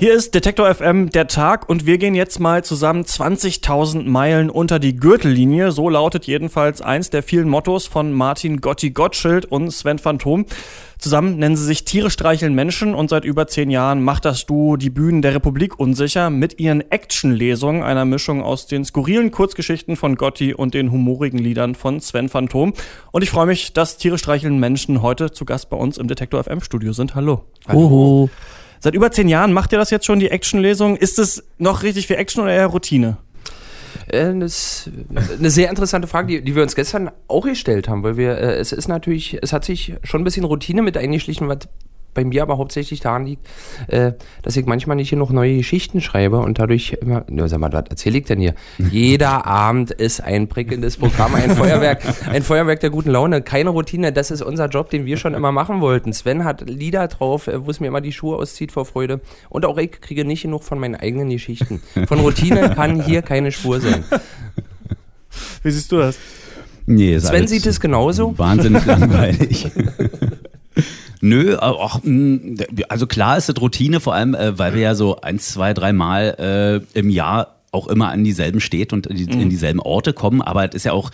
Hier ist Detektor FM der Tag und wir gehen jetzt mal zusammen 20.000 Meilen unter die Gürtellinie. So lautet jedenfalls eins der vielen Mottos von Martin Gotti Gottschild und Sven Phantom. Zusammen nennen sie sich Tiere streicheln Menschen und seit über zehn Jahren macht das Duo die Bühnen der Republik unsicher mit ihren Action-Lesungen, einer Mischung aus den skurrilen Kurzgeschichten von Gotti und den humorigen Liedern von Sven Phantom. Und ich freue mich, dass Tiere streicheln Menschen heute zu Gast bei uns im Detektor FM Studio sind. Hallo. Hallo. Seit über zehn Jahren macht ihr das jetzt schon, die Action-Lesung. Ist es noch richtig viel Action oder eher Routine? Äh, das ist eine sehr interessante Frage, die, die wir uns gestern auch gestellt haben, weil wir, äh, es ist natürlich, es hat sich schon ein bisschen Routine mit eingeschlichen, bei mir aber hauptsächlich daran liegt, äh, dass ich manchmal nicht hier noch neue Geschichten schreibe und dadurch immer, ne, sag mal, was erzähle ich denn hier? Jeder Abend ist ein prickelndes Programm, ein Feuerwerk, ein Feuerwerk der guten Laune, keine Routine, das ist unser Job, den wir schon immer machen wollten. Sven hat Lieder drauf, äh, wo es mir immer die Schuhe auszieht vor Freude und auch ich kriege nicht genug von meinen eigenen Geschichten. Von Routine kann hier keine Spur sein. Wie siehst du das? Nee, Sven sieht es genauso. Wahnsinnig langweilig. Nö, auch, mh, also klar ist es Routine, vor allem, äh, weil wir ja so ein, zwei, drei Mal äh, im Jahr auch immer an dieselben Städte und in, in dieselben Orte kommen, aber es ist ja auch,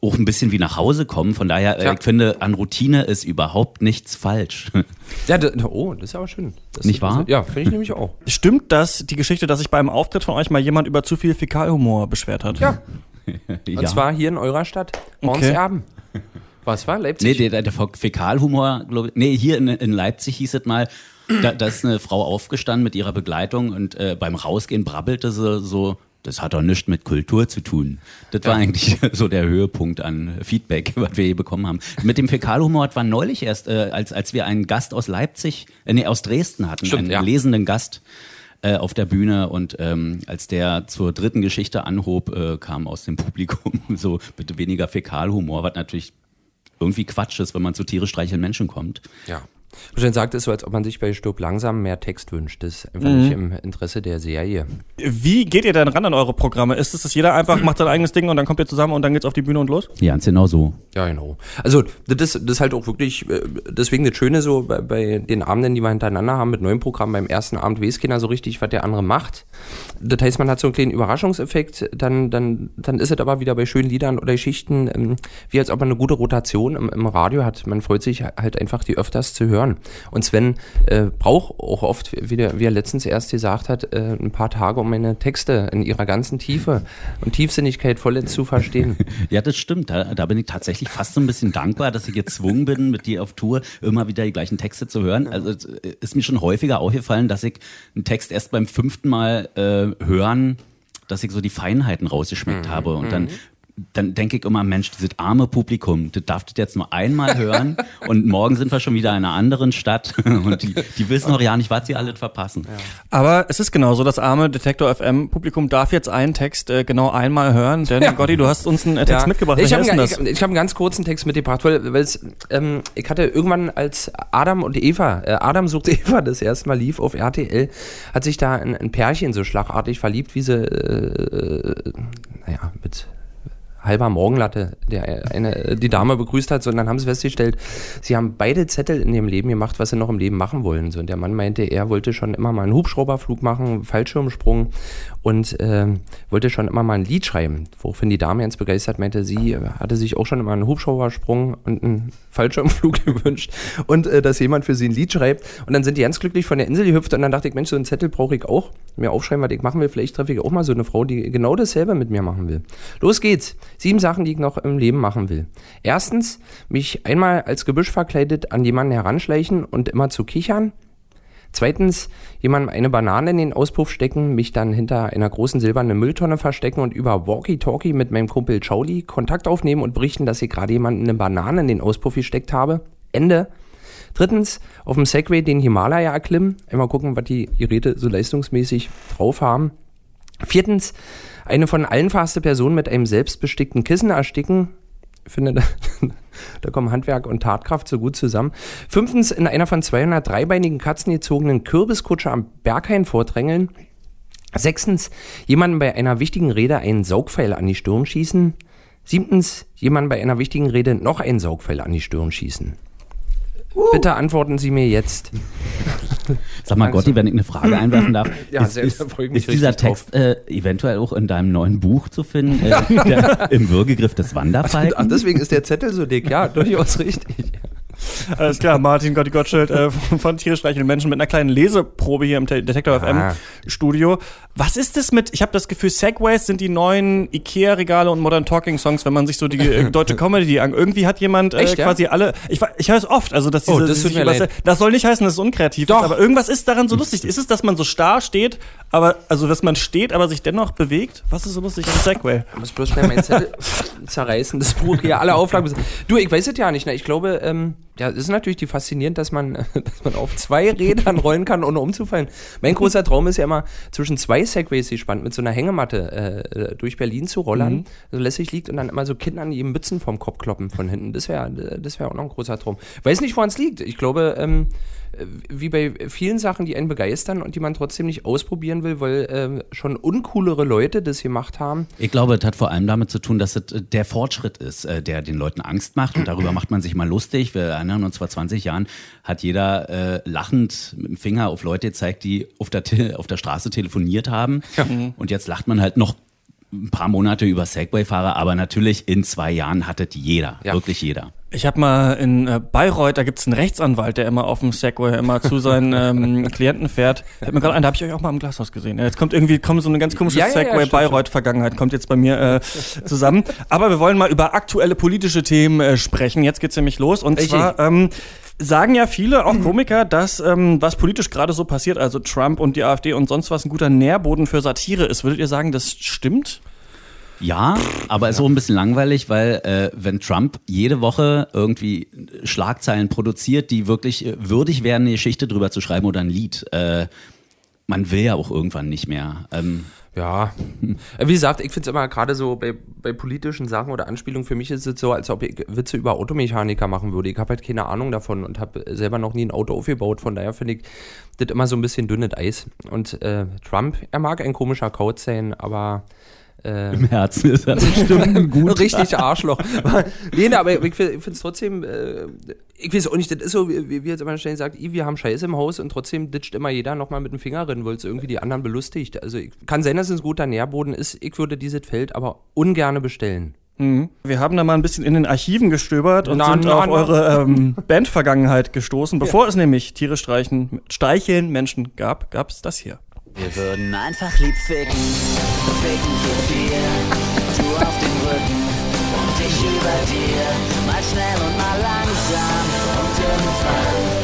auch ein bisschen wie nach Hause kommen. Von daher, äh, Ja. ich finde, an Routine ist überhaupt nichts falsch. Ja, da, oh, das ist aber schön. Das, Nicht wahr? Das, ja, finde ich nämlich auch. Stimmt das, die Geschichte, dass sich beim Auftritt von euch mal jemand über zu viel Fäkalhumor beschwert hat? Ja. Und zwar hier in eurer Stadt, Hornserben. Was war? Nee, Leipzig? der, der Fäkalhumor, glaube ich. Nee, hier in, in Leipzig hieß es mal, da, da ist eine Frau aufgestanden mit ihrer Begleitung und äh, beim Rausgehen brabbelte sie so, das hat doch nichts mit Kultur zu tun. Das war eigentlich so der Höhepunkt an Feedback, was wir je bekommen haben. Mit dem Fäkalhumor war neulich erst, äh, als, als wir einen Gast aus Leipzig, äh, nee, aus Dresden hatten, Stimmt, einen ja. lesenden Gast äh, auf der Bühne und ähm, als der zur dritten Geschichte anhob, äh, kam aus dem Publikum so bitte weniger Fäkalhumor, was natürlich irgendwie Quatsch ist, wenn man zu Tiere streicheln Menschen kommt. ja. Schön sagt es so, als ob man sich bei Stirb langsam mehr Text wünscht. Das ist einfach nicht im Interesse der Serie. Wie geht ihr denn ran an eure Programme? Ist es, dass jeder einfach macht sein eigenes Ding und dann kommt ihr zusammen und dann geht's auf die Bühne und los? Ja, ganz genau so. Ja, genau. Also, das, ist- das ist halt auch wirklich, äh, deswegen das Schöne so bei, bei den Abenden, die wir hintereinander haben mit neuen Programmen. Beim ersten Abend weiß keiner so richtig, was der andere macht. Das heißt, man hat so einen kleinen Überraschungseffekt. Dann, dann, dann ist es aber wieder bei schönen Liedern oder Geschichten, ähm, wie als ob man eine gute Rotation im, im Radio hat. Man freut sich halt einfach, die öfters zu hören. Und Sven äh, braucht auch oft, wie, der, wie er letztens erst gesagt hat, äh, ein paar Tage, um meine Texte in ihrer ganzen Tiefe und Tiefsinnigkeit vollends zu verstehen. Ja, das stimmt. Da, da bin ich tatsächlich fast so ein bisschen dankbar, dass ich gezwungen bin, mit dir auf Tour immer wieder die gleichen Texte zu hören. Also es ist mir schon häufiger aufgefallen, dass ich einen Text erst beim fünften Mal äh, hören, dass ich so die Feinheiten rausgeschmeckt Mhm. habe. Und dann, dann denke ich immer, Mensch, dieses arme Publikum, das darf das jetzt nur einmal hören und morgen sind wir schon wieder in einer anderen Stadt und die, die wissen noch ja nicht, was sie alles verpassen. Aber es ist genauso, das arme Detektor FM Publikum darf jetzt einen Text äh, genau einmal hören, denn Gotti, du hast uns einen äh, Text mitgebracht. Ich Welcher habe ist denn ich, das? ich, hab einen ganz kurzen Text mitgebracht, weil weil's, ähm, ich hatte irgendwann als Adam und Eva, äh, Adam sucht Eva, das erste Mal lief auf RTL, hat sich da ein, ein Pärchen so schlagartig verliebt, wie sie, äh, naja, mit halber Morgenlatte der eine die Dame begrüßt hat, sondern haben sie festgestellt, sie haben beide Zettel in ihrem Leben gemacht, was sie noch im Leben machen wollen. Und der Mann meinte, er wollte schon immer mal einen Hubschrauberflug machen, Fallschirmsprung und ähm, wollte schon immer mal ein Lied schreiben. Woraufhin die Dame ganz begeistert meinte, sie äh, hatte sich auch schon immer einen Hubschraubersprung und einen Fallschirmflug gewünscht und äh, dass jemand für sie ein Lied schreibt. Und dann sind die ganz glücklich von der Insel gehüpft und dann dachte ich, Mensch, so einen Zettel brauche ich auch. Mir aufschreiben, was ich machen will. Vielleicht treffe ich auch mal so eine Frau, die genau dasselbe mit mir machen will. Los geht's. Sieben Sachen, die ich noch im Leben machen will. Erstens, mich einmal als Gebüsch verkleidet an jemanden heranschleichen und immer zu kichern. Zweitens, jemandem eine Banane in den Auspuff stecken, mich dann hinter einer großen silbernen Mülltonne verstecken und über Walkie-Talkie mit meinem Kumpel Charlie Kontakt aufnehmen und berichten, dass ich gerade jemanden eine Banane in den Auspuff gesteckt habe. Ende. Drittens, auf dem Segway den Himalaya erklimmen. Einmal gucken, was die Geräte so leistungsmäßig drauf haben. Viertens, eine von allen verhasste Person mit einem selbstbestickten Kissen ersticken. Ich finde, da, da kommen Handwerk und Tatkraft so gut zusammen. Fünftens, in einer von 200 dreibeinigen Katzen gezogenen Kürbiskutsche am Berghain vordrängeln. Sechstens, jemanden bei einer wichtigen Rede einen Saugpfeil an die Stirn schießen. Siebtens, jemanden bei einer wichtigen Rede noch einen Saugpfeil an die Stirn schießen. Bitte antworten Sie mir jetzt. Sag mal, Gotti, wenn ich eine Frage einwerfen darf. Ja, ist, sehr, ist, ist dieser. Text äh, eventuell auch in deinem neuen Buch zu finden? Äh, der, Im Würgegriff des Wanderfalken? Ach, deswegen ist der Zettel so dick. Ja, durchaus richtig. Alles klar, Martin Gotti Gottschild äh, von Tierisch Reichen Menschen mit einer kleinen Leseprobe hier im Te- Detektor FM Ah. Studio. Was ist das mit, ich habe das Gefühl, Segways sind die neuen Ikea-Regale und Modern Talking Songs, wenn man sich so die äh, deutsche Comedy an. Irgendwie hat jemand äh, Echt, ja? quasi alle, ich, ich höre es oft, also dass Oh, diese, das mir übers- leid. das soll nicht heißen, dass es unkreativ Doch. ist, aber irgendwas ist daran so lustig. Ist es, dass man so starr steht, aber, also dass man steht, aber sich dennoch bewegt? Was ist so lustig am Segway? Ich muss bloß schnell meinen Zettel zerreißen, das Buch hier, alle Auflagen. Du, ich weiß es ja nicht. Ne? Ich glaube, ähm, ja, es ist natürlich die faszinierend, dass man, dass man auf zwei Rädern rollen kann, ohne umzufallen. Mein großer Traum ist ja immer, zwischen zwei Segways gespannt mit so einer Hängematte äh, durch Berlin zu rollern, so lässig liegt und dann immer so Kindern die Mützen vom Kopf kloppen von hinten. Das wäre das wär auch noch ein großer Traum. Weiß nicht, woran es liegt. Ich glaube, ähm, äh, wie bei vielen Sachen, die einen begeistern und die man trotzdem nicht ausprobieren will, weil ähm, schon uncoolere Leute das gemacht haben. Ich glaube, es hat vor allem damit zu tun, dass es äh, der Fortschritt ist, äh, der den Leuten Angst macht. Und darüber macht man sich mal lustig. Wir erinnern uns, vor 20 Jahren hat jeder äh, lachend mit dem Finger auf Leute gezeigt, die auf der, Te auf der Straße telefoniert haben. Und jetzt lacht man halt noch ein paar Monate über Segway-Fahrer. Aber natürlich in zwei Jahren hat es jeder, Ja. wirklich jeder. Ich habe mal in äh, Bayreuth, da gibt's einen Rechtsanwalt, der immer auf dem Segway immer zu seinen ähm, Klienten fährt. Fällt mir gerade ein, da habe ich euch auch mal im Glashaus gesehen. Jetzt kommt irgendwie kommt so eine ganz komische Ja, ja, ja, Segway stimmt, Bayreuth-Vergangenheit kommt jetzt bei mir äh, zusammen. Aber wir wollen mal über aktuelle politische Themen äh, sprechen. Jetzt geht's nämlich los und Richtig. zwar ähm, sagen ja viele, auch Komiker, dass ähm, was politisch gerade so passiert, also Trump und die AfD und sonst was, ein guter Nährboden für Satire ist. Würdet ihr sagen, das stimmt? Ja, aber ist auch ein bisschen langweilig, weil äh, wenn Trump jede Woche irgendwie Schlagzeilen produziert, die wirklich äh, würdig wären, eine Geschichte drüber zu schreiben oder ein Lied, äh, man will ja auch irgendwann nicht mehr. Ähm, Ja, Äh, wie gesagt, ich finde es immer gerade so bei, bei politischen Sachen oder Anspielungen, für mich ist es so, als ob ich Witze über Automechaniker machen würde. Ich habe halt keine Ahnung davon und habe selber noch nie ein Auto aufgebaut, von daher finde ich das immer so ein bisschen dünnes Eis. Und äh, Trump, er mag ein komischer Couch sein, aber äh, Im Herzen ist er bestimmt ein gut. Richtig Arschloch. nee, nee, aber ich finde es trotzdem, äh, ich weiß auch nicht, das ist so, wie, wie jetzt immer schnell sagt, "I, wir haben Scheiße im Haus und trotzdem ditcht immer jeder nochmal mit dem Finger rein, weil es irgendwie die anderen belustigt. Also ich, kann sein, dass es ein guter Nährboden ist. Ich würde dieses Feld aber ungerne bestellen. Wir haben da mal ein bisschen in den Archiven gestöbert und Na, sind na, auf na. eure ähm, Bandvergangenheit gestoßen. Bevor es nämlich Tiere streichen, streicheln Menschen gab, gab es das hier. Wir würden einfach lieb ficken, ficken für vier, du auf dem Rücken und ich über dir, mal schnell und mal langsam und irgendwann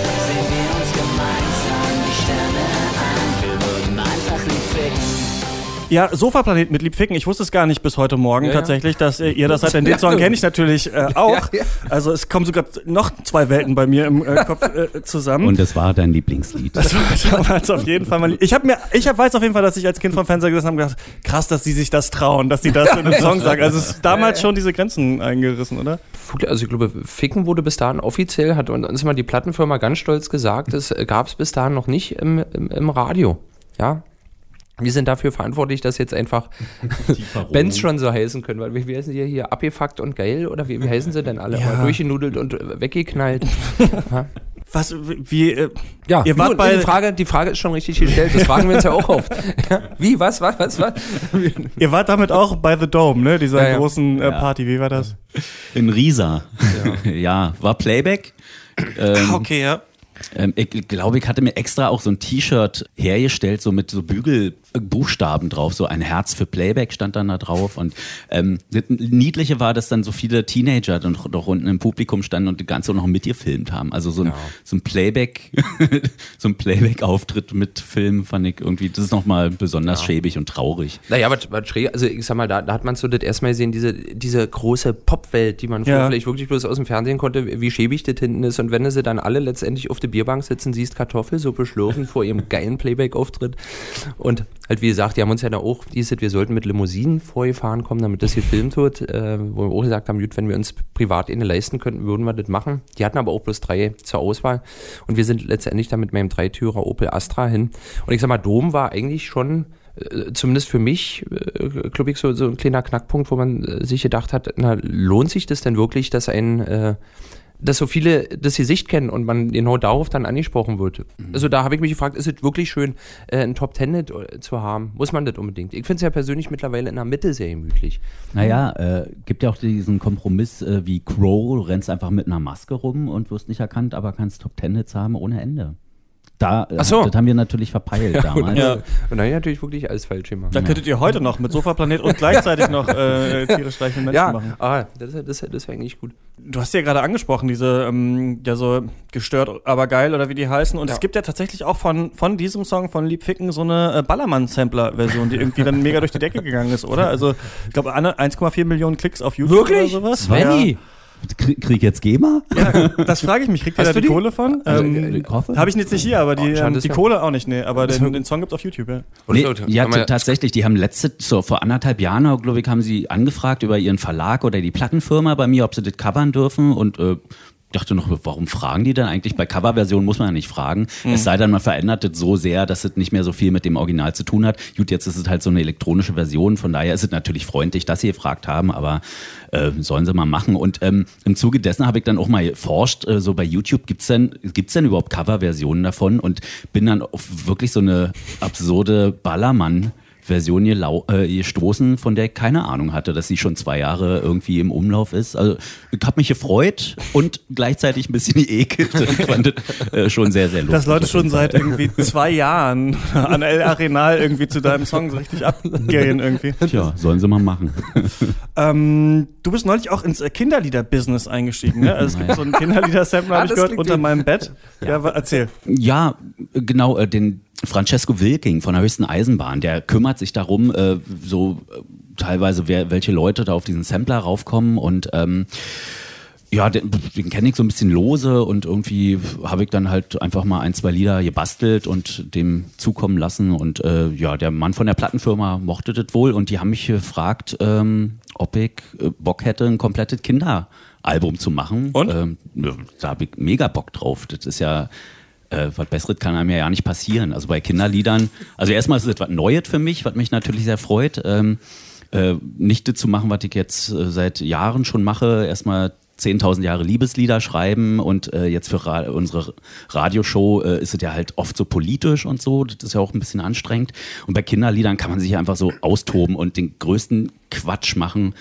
Ja, Sofaplanet mit Liebficken. Ich wusste es gar nicht bis heute Morgen Ja, ja. tatsächlich, dass äh, ihr das seid. Denn den Song kenne ich natürlich äh, auch. Ja, ja. Also es kommen sogar noch zwei Welten bei mir im äh, Kopf äh, zusammen. Und das war dein Lieblingslied. das war damals auf jeden Fall mal. lieb. Ich habe mir, ich hab, weiß auf jeden Fall, dass ich als Kind vom Fernseher gesessen habe und gedacht, krass, dass die sich das trauen, dass die das in einem Song sagen. Also es ist damals schon diese Grenzen eingerissen, oder? Also ich glaube, Ficken wurde bis dahin offiziell, hat uns mal die Plattenfirma ganz stolz gesagt, das gab es bis dahin noch nicht im, im, im Radio. Ja. Wir sind dafür verantwortlich, dass jetzt einfach Bands schon so heißen können, weil wie, wie heißen die hier? Abgefuckt und geil? Oder wie, wie heißen sie denn alle? Ja. Durchgenudelt und weggeknallt. Was, wie, äh, Ja, ihr wart nun, bei, die, Frage, die Frage ist schon richtig gestellt. Das fragen wir uns ja auch oft. Ja, wie, was, was, was, was? ihr wart damit auch bei The Dome, ne? Dieser Ja, ja. großen äh, Party. Wie war das? In Riesa. Ja, war Playback. Ähm, Okay, ja. ähm, ich glaube, ich hatte mir extra auch so ein T-Shirt hergestellt, so mit so Bügelbuchstaben drauf. So ein Herz für Playback stand dann da drauf. Und ähm, das Niedliche war, dass dann so viele Teenager dann doch, unten im Publikum standen und die ganze noch mitgefilmt haben. Also so ein, so ein Playback, so ein Playback-Auftritt mit Film fand ich irgendwie, das ist nochmal besonders schäbig und traurig. Naja, was, was schräg, also ich sag mal, da, da hat man so das erstmal gesehen, diese, diese große Popwelt, die man früher Ja. vielleicht wirklich bloß aus dem Fernsehen konnte, wie schäbig das hinten ist. Und wenn du sie dann alle letztendlich auf der Bierbank sitzen, siehst Kartoffelsuppe schlürfen vor ihrem geilen Playback-Auftritt. Und halt, wie gesagt, die haben uns ja da auch, dieses, wir sollten mit Limousinen vorgefahren kommen, damit das gefilmt wird, äh, wo wir auch gesagt haben, gut, wenn wir uns privat eine leisten könnten, würden wir das machen. Die hatten aber auch bloß drei zur Auswahl. Und wir sind letztendlich dann mit meinem Dreitürer Opel Astra hin. Und ich sag mal, Dom war eigentlich schon äh, zumindest für mich, äh, glaube ich, so, so ein kleiner Knackpunkt, wo man äh, sich gedacht hat, na, lohnt sich das denn wirklich, dass ein, äh, dass so viele das Gesicht kennen und man genau darauf dann angesprochen wird. Mhm. Also da habe ich mich gefragt, ist es wirklich schön, äh, ein Top Ten äh, zu haben? Muss man das unbedingt? Ich finde es ja persönlich mittlerweile in der Mitte sehr gemütlich. Naja, äh, gibt ja auch diesen Kompromiss äh, wie Crow, du rennst einfach mit einer Maske rum und wirst nicht erkannt, aber kannst Top Ten Hits haben ohne Ende. Da, so. das haben wir natürlich verpeilt damals. Ja. Und dann natürlich wirklich alles falsch gemacht. Da könntet ihr heute noch mit Sofaplanet und gleichzeitig noch äh, Tiere streichen Menschen Ja, machen. ah, das, das, das wäre eigentlich gut. Du hast ja gerade angesprochen, diese, ähm, ja so gestört, aber geil oder wie die heißen. Und Ja. es gibt ja tatsächlich auch von, von diesem Song von Lieb Ficken so eine äh, Ballermann-Sampler-Version, die irgendwie dann mega durch die Decke gegangen ist, oder? Also, ich glaube, 1,4 Millionen Klicks auf YouTube Wirklich? oder sowas. Svenny! Krieg jetzt GEMA? Ja, das frage ich mich. Kriegt ihr da du die die? Kohle von? Also, ähm, ich hoffe. Habe ich jetzt nicht hier, aber die, Oh, ähm, die Kohle auch nicht, nee. Aber den, den Song gibt's auf YouTube, ja. Nee, ja, tatsächlich. Die haben letzte, so vor anderthalb Jahren, glaube ich, haben sie angefragt über ihren Verlag oder die Plattenfirma bei mir, ob sie das covern dürfen und äh, dachte noch, warum fragen die denn eigentlich? Bei Coverversionen muss man ja nicht fragen. Es sei denn, man verändert das so sehr, dass es nicht mehr so viel mit dem Original zu tun hat. Gut, jetzt ist es halt so eine elektronische Version, von daher ist es natürlich freundlich, dass sie gefragt haben, aber äh, sollen sie mal machen. Und ähm, im Zuge dessen habe ich dann auch mal geforscht, äh, so bei YouTube, gibt's denn, gibt's denn überhaupt Coverversionen davon? Und bin dann auf wirklich so eine absurde Ballermann- Version gelau äh, gestoßen, von der ich keine Ahnung hatte, dass sie schon zwei Jahre irgendwie im Umlauf ist. Also ich habe mich gefreut und gleichzeitig ein bisschen geekelt. Ich fand das äh, schon sehr, sehr lustig. Dass Leute schon seit irgendwie zwei Jahren an El Arenal irgendwie zu deinem Song so richtig abgehen irgendwie. Tja, sollen sie mal machen. Ähm, du bist neulich auch ins äh, Kinderlieder-Business eingestiegen, ne? Also es gibt so einen Kinderlieder-Sampler, Ah, hab ich gehört, unter meinem Bett. Ja, wa- erzähl. Ja, genau, äh, den Francesco Wilking von der höchsten Eisenbahn, der kümmert sich darum, äh, so äh, teilweise, wer, welche Leute da auf diesen Sampler raufkommen und ähm, ja, den, den kenne ich so ein bisschen lose und irgendwie habe ich dann halt einfach mal ein, zwei Lieder gebastelt und dem zukommen lassen. Und äh, ja, der Mann von der Plattenfirma mochte das wohl und die haben mich gefragt, ähm, ob ich äh, Bock hätte, ein komplettes Kinderalbum zu machen. Und? Ähm, da habe ich mega Bock drauf. Das ist ja äh, was Besseres kann einem ja ja nicht passieren. Also bei Kinderliedern, also erstmal ist es etwas Neues für mich, was mich natürlich sehr freut. Ähm, äh, nicht das zu machen, was ich jetzt äh, seit Jahren schon mache. Erstmal 10.000 Jahre Liebeslieder schreiben und äh, jetzt für Ra unsere Radioshow äh, ist es ja halt oft so politisch und so. Das ist ja auch ein bisschen anstrengend. Und bei Kinderliedern kann man sich einfach so austoben und den größten Quatsch machen,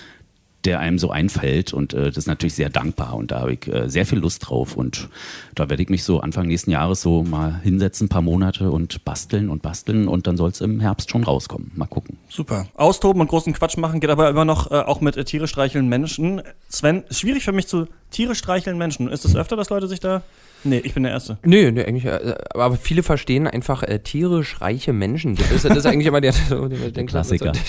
der einem so einfällt. Und äh, das ist natürlich sehr dankbar. Und da habe ich äh, sehr viel Lust drauf. Und da werde ich mich so Anfang nächsten Jahres so mal hinsetzen, ein paar Monate und basteln und basteln. Und dann soll es im Herbst schon rauskommen. Mal gucken. Super. Austoben und großen Quatsch machen geht aber immer noch äh, auch mit äh, Tiere streicheln Menschen. Sven, schwierig für mich zu Tiere streicheln Menschen. Ist es öfter, dass Leute sich da. Nee, ich bin der Erste. Nö, nö, eigentlich, äh, aber viele verstehen einfach äh, tierisch reiche Menschen. Das ist, das ist eigentlich immer der, der, der Klassiker.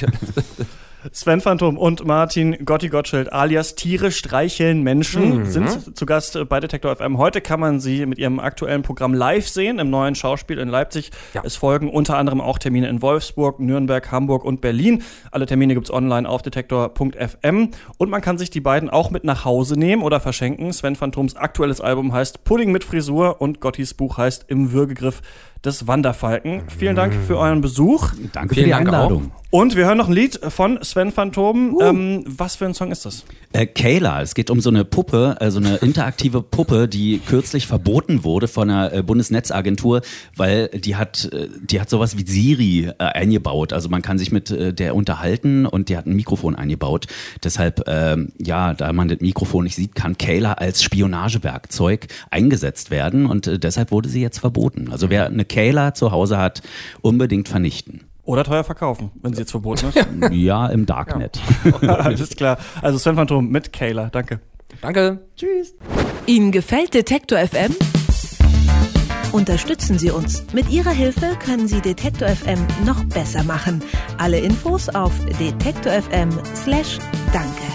Sven Phantom und Martin Gotti Gottschild alias Tiere streicheln Menschen sind zu Gast bei Detektor FM. Heute kann man sie mit ihrem aktuellen Programm live sehen im neuen Schauspiel in Leipzig. Ja. Es folgen unter anderem auch Termine in Wolfsburg, Nürnberg, Hamburg und Berlin. Alle Termine gibt's online auf detektor.fm und man kann sich die beiden auch mit nach Hause nehmen oder verschenken. Sven Phantoms aktuelles Album heißt Pudding mit Frisur und Gottis Buch heißt Im Würgegriff des Wanderfalken. Vielen Dank für euren Besuch. Danke Vielen für die Dank Einladung. Und wir hören noch ein Lied von Sven Phantom. Ähm, was für ein Song ist das? Äh, Kayla, es geht um so eine Puppe, also eine interaktive Puppe, die kürzlich verboten wurde von der äh, Bundesnetzagentur, weil die hat, äh, die hat sowas wie Siri äh, eingebaut. Also man kann sich mit äh, der unterhalten und die hat ein Mikrofon eingebaut. Deshalb, ähm, ja, da man das Mikrofon nicht sieht, kann Kayla als Spionagewerkzeug eingesetzt werden und äh, deshalb wurde sie jetzt verboten. Also wer eine Kayla zu Hause hat, unbedingt vernichten. Oder teuer verkaufen, wenn sie jetzt verboten ist. Ja, im Darknet. Alles klar. Also Sven Phantom mit Kayla. Danke. Danke. Tschüss. Ihnen gefällt Detektor FM? Unterstützen Sie uns. Mit Ihrer Hilfe können Sie Detektor FM noch besser machen. Alle Infos auf detektor.fm/danke.